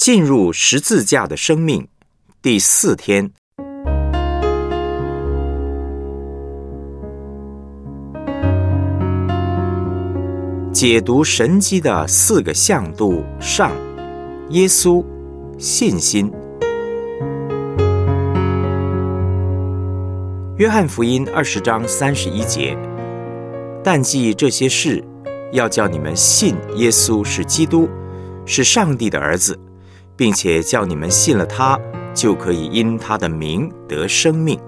进入十字架的生命。第四天，解读神机的四个向度上，耶稣信心。约翰福音二十章三十一节，但记这些事，要叫你们信耶稣是基督，是上帝的儿子，并且叫你们信了他，就可以因他的名得生命。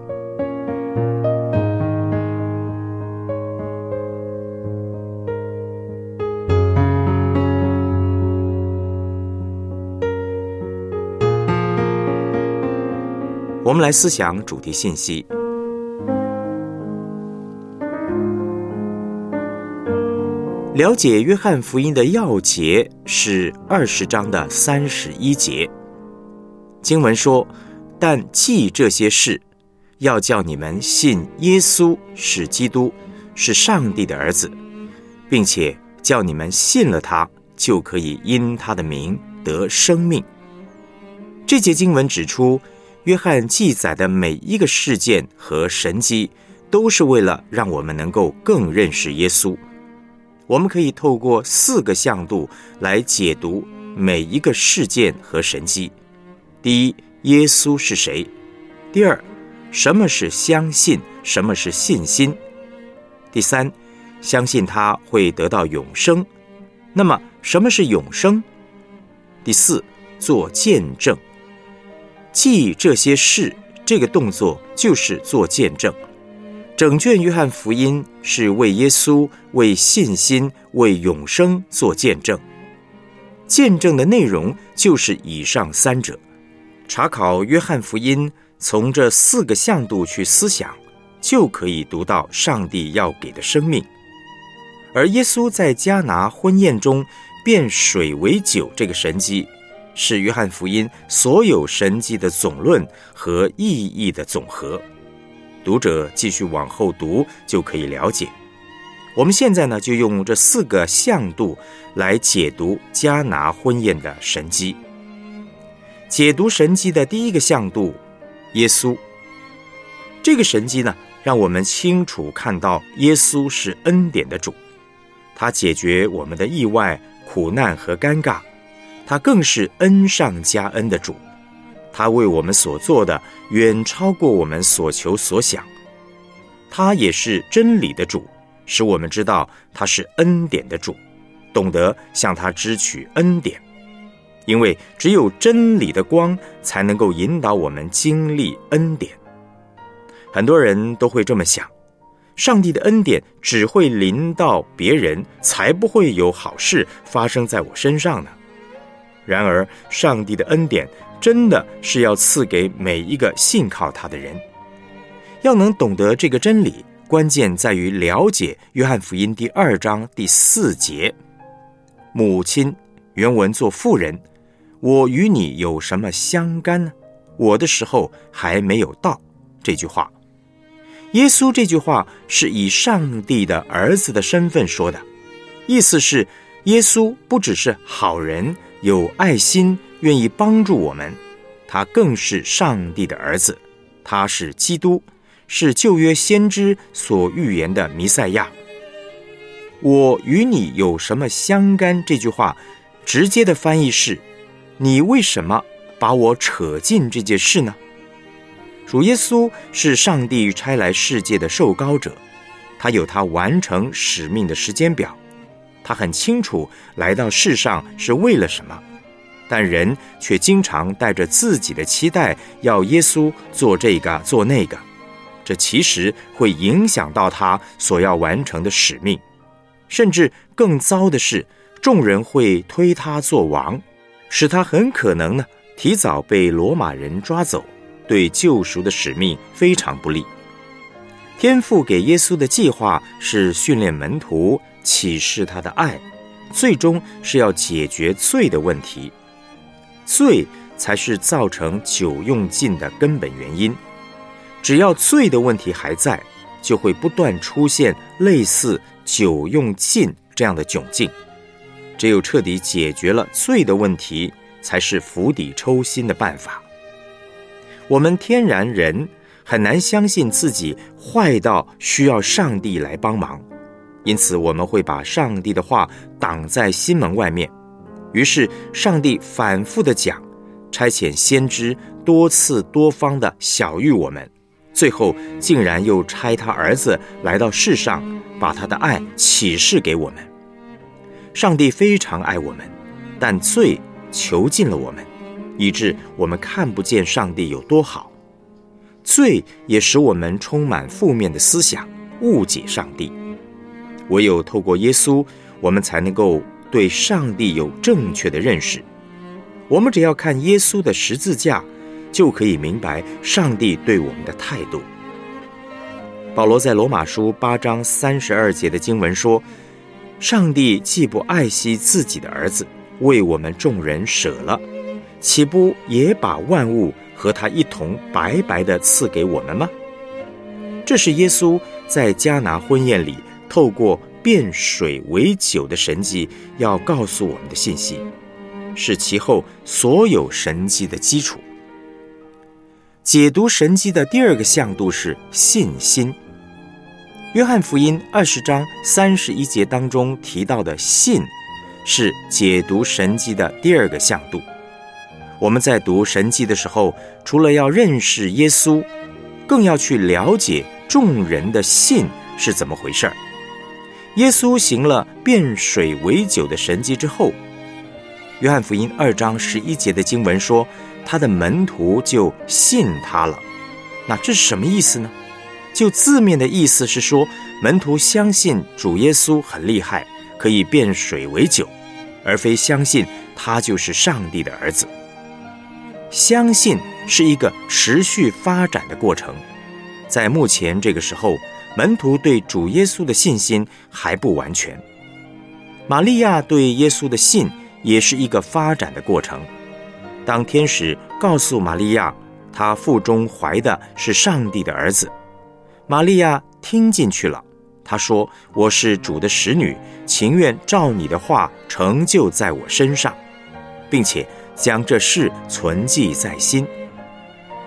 我们来思想主题信息。了解约翰福音的要节是二十章的三十一节。经文说：“但记这些事，要叫你们信耶稣是基督，是上帝的儿子，并且叫你们信了他，就可以因他的名得生命。”这节经文指出，约翰记载的每一个事件和神迹，都是为了让我们能够更认识耶稣。我们可以透过四个向度来解读每一个事件和神迹。第一，耶稣是谁？第二，什么是相信？什么是信心？第三，相信他会得到永生。那么，什么是永生？第四，做见证。记这些事，这个动作就是做见证。整卷约翰福音是为耶稣、为信心、为永生做见证。见证的内容就是以上三者。查考约翰福音，从这四个向度去思想，就可以读到上帝要给的生命。而耶稣在迦拿婚宴中变水为酒这个神迹，是约翰福音所有神迹的总论和意义的总和。读者继续往后读就可以了解。我们现在呢，就用这四个向度来解读迦拿婚宴的神迹。解读神迹的第一个向度，耶稣。这个神迹呢，让我们清楚看到耶稣是恩典的主，他解决我们的意外、苦难和尴尬，他更是恩上加恩的主。他为我们所做的远超过我们所求所想，他也是真理的主，使我们知道他是恩典的主，懂得向他支取恩典。因为只有真理的光才能够引导我们经历恩典。很多人都会这么想：上帝的恩典只会临到别人，才不会有好事发生在我身上呢。然而，上帝的恩典。真的是要赐给每一个信靠他的人。要能懂得这个真理，关键在于了解约翰福音第二章第四节：“母亲原文做妇人，我与你有什么相干呢？我的时候还没有到。”这句话，耶稣这句话是以上帝的儿子的身份说的，意思是耶稣不只是好人，有爱心。愿意帮助我们，他更是上帝的儿子，他是基督，是旧约先知所预言的弥赛亚。我与你有什么相干？这句话直接的翻译是：你为什么把我扯进这件事呢？主耶稣是上帝差来世界的受膏者，他有他完成使命的时间表，他很清楚来到世上是为了什么。但人却经常带着自己的期待，要耶稣做这个做那个，这其实会影响到他所要完成的使命。甚至更糟的是，众人会推他做王，使他很可能呢提早被罗马人抓走，对救赎的使命非常不利。天父给耶稣的计划是训练门徒，启示他的爱，最终是要解决罪的问题。罪才是造成酒用尽的根本原因。只要罪的问题还在，就会不断出现类似酒用尽这样的窘境。只有彻底解决了罪的问题，才是釜底抽薪的办法。我们天然人很难相信自己坏到需要上帝来帮忙，因此我们会把上帝的话挡在心门外面。于是上帝反复的讲，差遣先知多次多方的小谕我们，最后竟然又差他儿子来到世上，把他的爱启示给我们。上帝非常爱我们，但罪囚禁了我们，以致我们看不见上帝有多好。罪也使我们充满负面的思想，误解上帝。唯有透过耶稣，我们才能够对上帝有正确的认识。我们只要看耶稣的十字架，就可以明白上帝对我们的态度。保罗在罗马书八章三十二节的经文说。上帝既不爱惜自己的儿子，为我们众人舍了，岂不也把万物和他一同白白的赐给我们吗？这是耶稣在迦拿婚宴里透过变水为酒的神迹，要告诉我们的信息，是其后所有神迹的基础。解读神迹的第二个向度是信心。约翰福音二十章三十一节当中提到的“信”，是解读神迹的第二个向度。我们在读神迹的时候，除了要认识耶稣，更要去了解众人的信是怎么回事儿。耶稣行了变水为酒的神迹之后，约翰福音二章十一节的经文说，他的门徒就信他了。那这是什么意思呢？就字面的意思是说，门徒相信主耶稣很厉害，可以变水为酒，而非相信他就是上帝的儿子。相信是一个持续发展的过程，在目前这个时候，门徒对主耶稣的信心还不完全。玛利亚对耶稣的信也是一个发展的过程。当天使告诉玛利亚，她腹中怀的是上帝的儿子。玛利亚听进去了，她说：“我是主的使女，情愿照你的话成就在我身上，并且将这事存记在心。”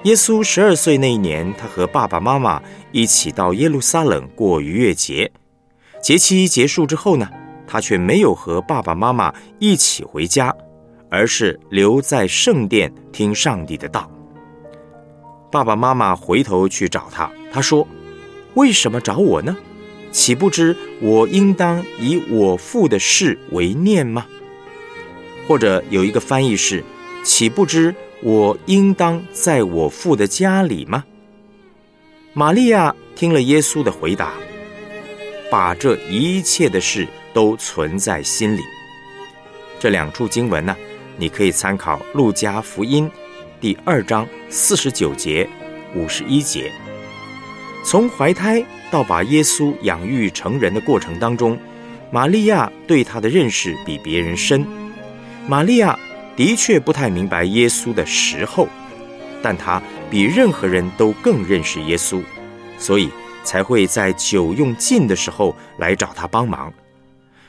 耶稣十二岁那一年，他和爸爸妈妈一起到耶路撒冷过逾越节。节期结束之后呢，他却没有和爸爸妈妈一起回家，而是留在圣殿听上帝的道。爸爸妈妈回头去找他，他说。为什么找我呢？岂不知我应当以我父的事为念吗？或者有一个翻译是：岂不知我应当在我父的家里吗？玛利亚听了耶稣的回答，把这一切的事都存在心里。这两处经文呢，你可以参考《路加福音》第二章四十九节、五十一节。从怀胎到把耶稣养育成人的过程当中，玛利亚对他的认识比别人深。玛利亚的确不太明白耶稣的时候，但他比任何人都更认识耶稣，所以才会在酒用尽的时候来找他帮忙。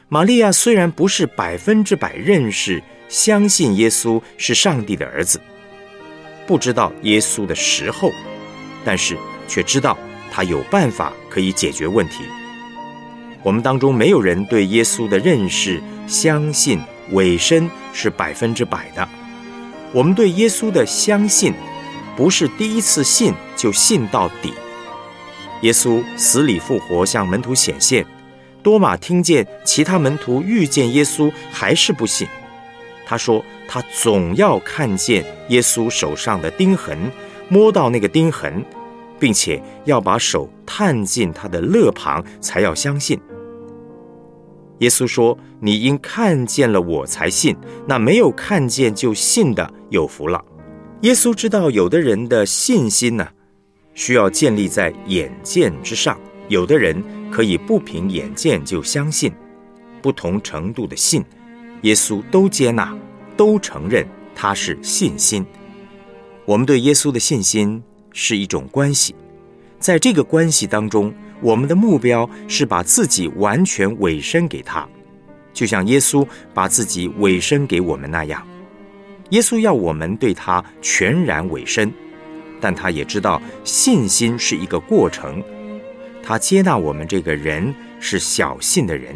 玛利亚虽然不是百分之百认识、相信耶稣是上帝的儿子，不知道耶稣的时候，但是却知道。他有办法可以解决问题。我们当中没有人对耶稣的认识、相信、委身是百分之百的。我们对耶稣的相信，不是第一次信就信到底。耶稣死里复活，向门徒显现。多马听见其他门徒遇见耶稣，还是不信。他说：“他总要看见耶稣手上的钉痕，摸到那个钉痕。”并且要把手探进他的肋旁，才要相信。耶稣说：“你因看见了我才信，那没有看见就信的有福了。”耶稣知道有的人的信心呢，需要建立在眼见之上；有的人可以不凭眼见就相信。不同程度的信，耶稣都接纳，都承认他是信心。我们对耶稣的信心。是一种关系，在这个关系当中，我们的目标是把自己完全委身给他，就像耶稣把自己委身给我们那样。耶稣要我们对他全然委身，但他也知道信心是一个过程。他接纳我们这个人是小信的人，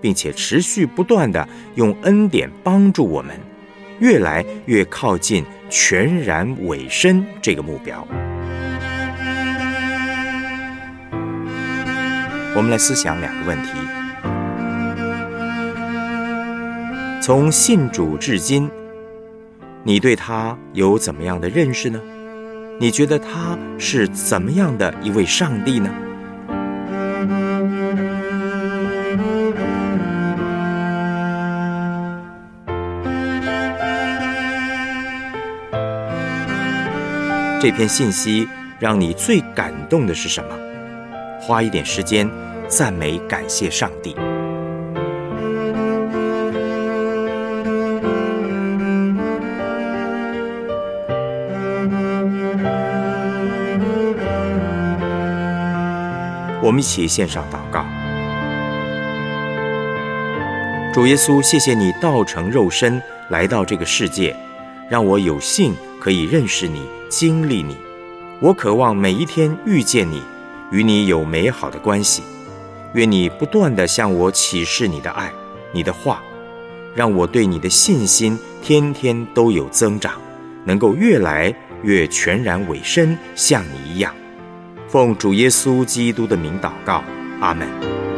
并且持续不断的用恩典帮助我们，越来越靠近全然委身这个目标。我们来思想两个问题：从信主至今。你对他有怎么样的认识呢？你觉得他是怎么样的一位上帝呢？这篇信息让你最感动的是什么？花一点时间赞美感谢上帝。我们一起献上祷告。主耶稣，谢谢你道成肉身来到这个世界，让我有幸可以认识你、经历你。我渴望每一天遇见你，与你有美好的关系。愿你不断地向我启示你的爱、你的话，让我对你的信心天天都有增长，能够越来越全然委身，像你一样。奉主耶稣基督的名祷告，阿门。